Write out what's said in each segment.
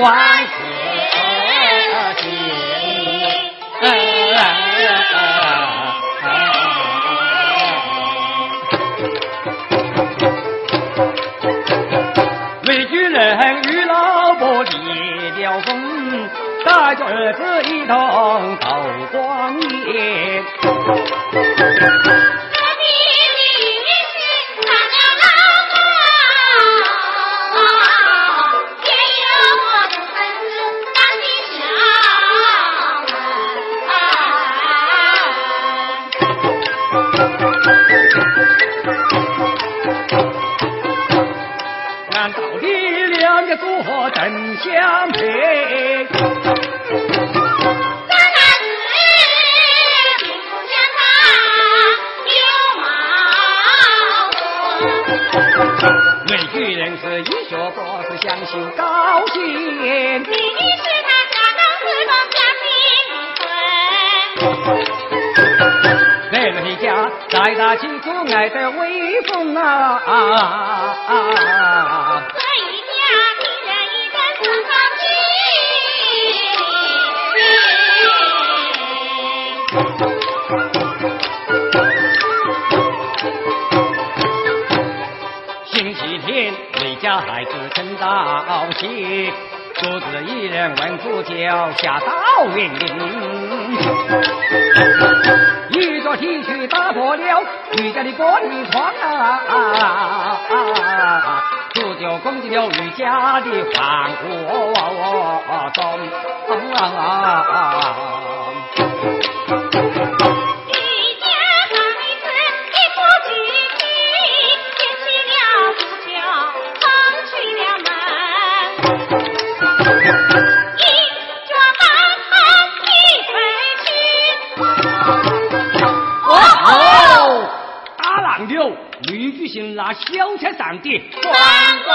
万事兴美军人与老婆离了婚带着儿子一同走光年。女人是医学博士，想修高薪。你是他家当四方家庭分。美人家在大气中爱得威风啊！星期天，回家孩子趁早起，独自一人闻呼叫下到园林。一着 T 恤打破了余家的玻璃窗啊！足就攻进了余家的房屋中。那小车上的光光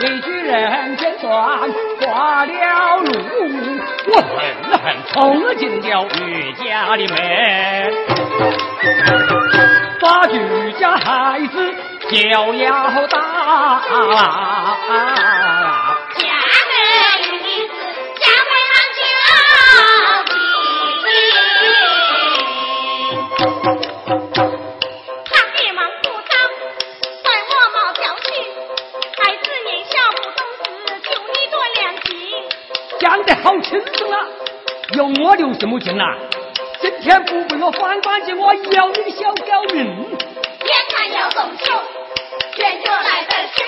一举人间算挂了路，我狠狠冲进了余家的门，把余家孩子就要打。有我留什么劲呐？今天不为我反关节，我要你的小刁民！眼看要动手，拳脚来得迟，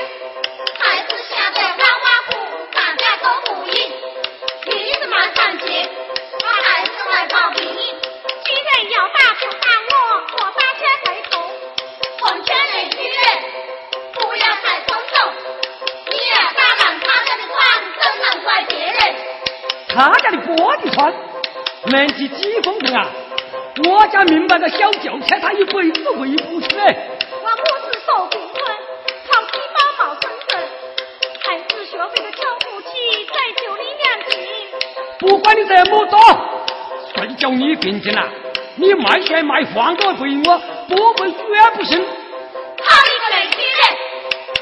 孩子吓得哇哇哭，大家都不应。女子马上接，把孩子来抱病，居然要打就打我，我把车回头。奉劝那女人不要太冲动，你也打烂他家的床，怎能怪别人？他家的门几几公分啊？我家明白的小轿车，他一辈子回不去。我不是受贫困，靠低保冒生子，孩子学费的交不起，再就你两斤。不管你这么多，谁叫你病进了？你卖血卖房都回我，不会绝不行。好一个雷女人，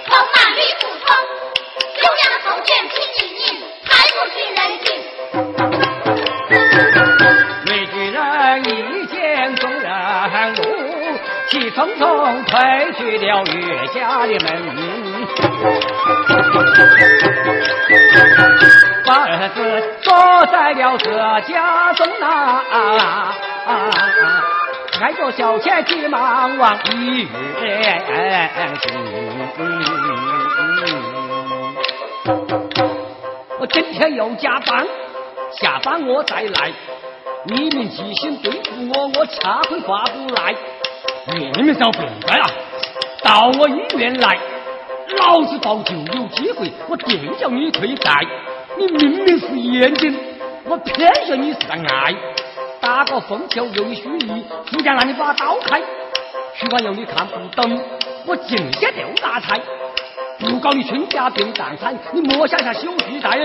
从哪里不同，有样的头钱拼一赢，太不近人情。气冲冲退去了岳家的门，把儿子锁在了这家中啊！挨着小车急忙往医院。我今天要加班，下班我再来。你们齐心对付我，我恰会划不来。你们找不该啊！到我医院来，老子报就有机会，我定叫你退债。你明明是眼睛，我偏说你是个爱。打个风球又有虚意，福建让你把刀开。徐官要你看不懂，我尽些丢大财。不搞你亲家变蛋散，你莫想下休息带。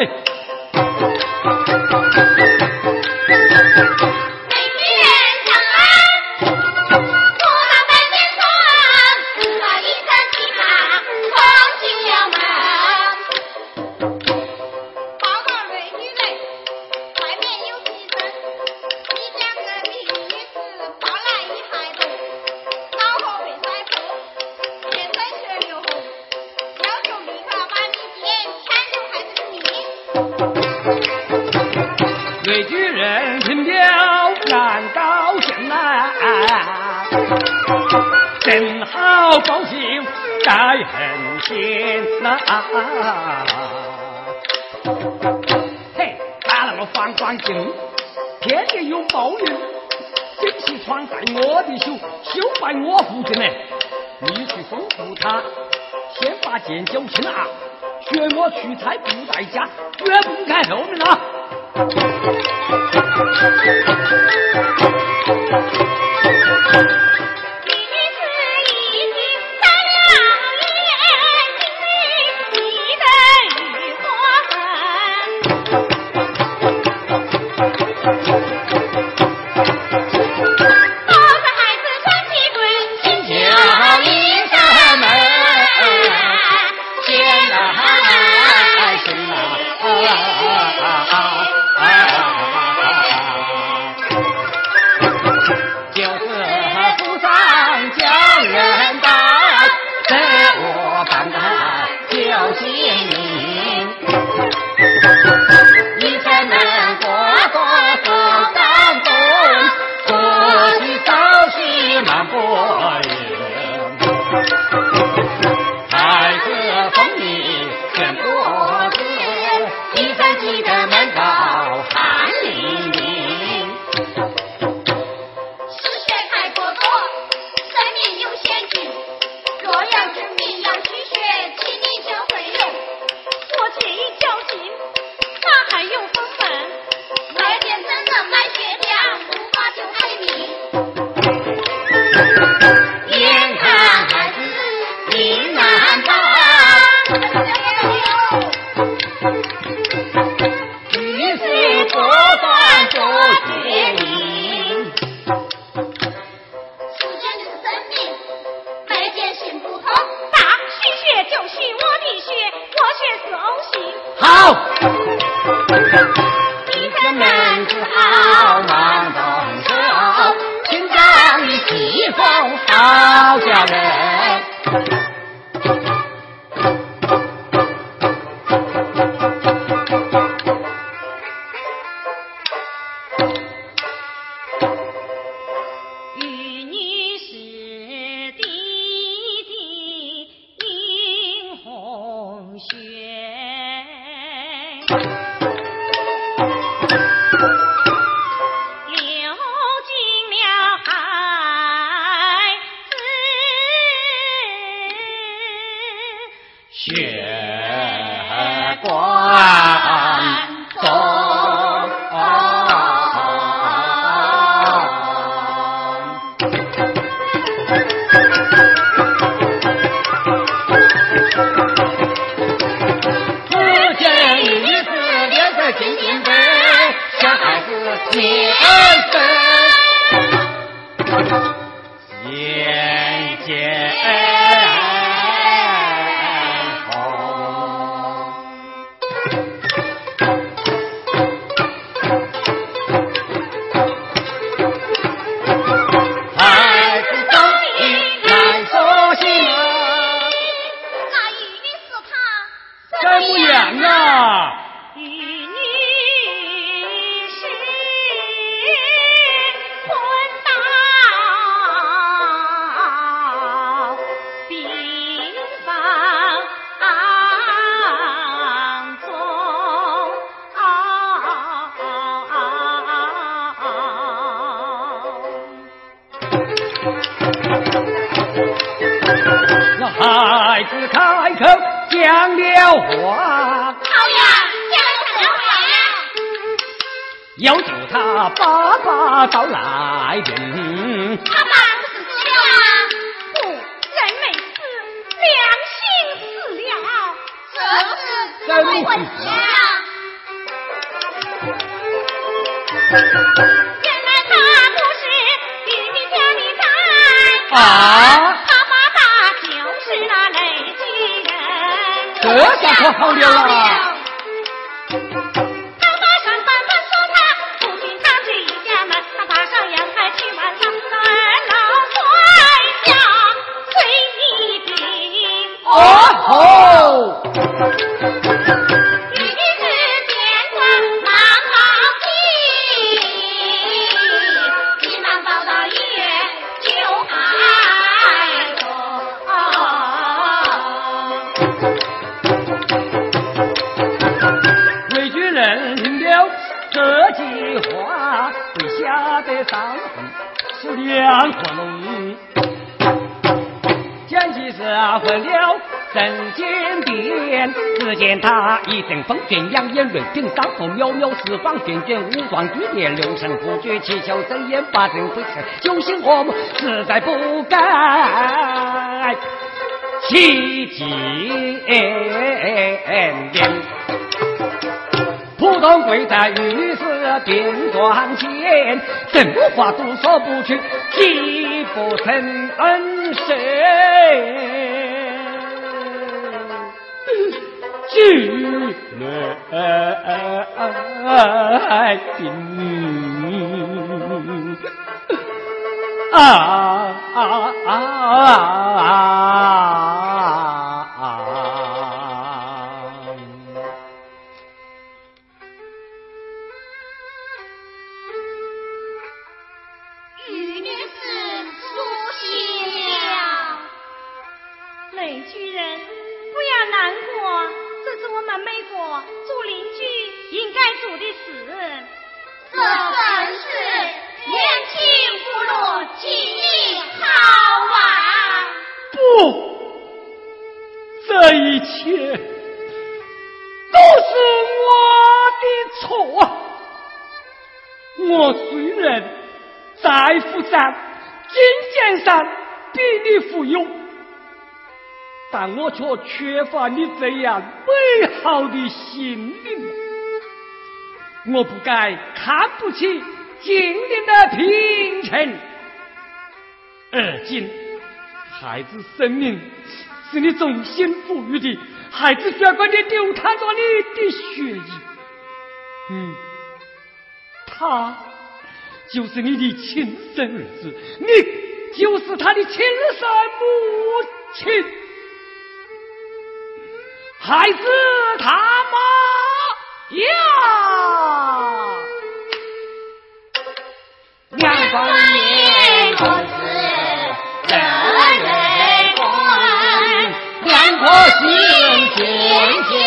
很险呐！嘿，打那个反光镜，天天有报应，金器闯在我的手，休怪我父亲呢。你去吩咐他，先把剑交清啊，学我出差不在家，绝不开后门啊！门把血光。要救他爸爸找来人。他爸不是死了吗？不，人没死，良心死了。这是怎么回事啊？原来他不是玉帝家的啊！宅，他爸爸就是那雷巨人。这下可好了啊！吓得上是两魂龙。蒋介石混了镇间殿，只见他一阵风卷，两眼锐顶，上头渺渺四方卷卷，武装巨烈，六神不绝，七窍生烟，八阵飞驰，九星火木，实在不该其见面。普通跪在御史便庄前，怎么话都说不出，既不成恩赦，举来兵。啊啊啊啊！一切都是我的错。我虽然在府上、金钱上比你富有，但我却缺乏你这样美好的心灵。我不该看不起精灵的贫穷。而今，孩子生命是你忠心赋予的，孩子血管里流淌着你的血液。嗯，他就是你的亲生儿子，你就是他的亲生母亲。孩子他妈呀！天天。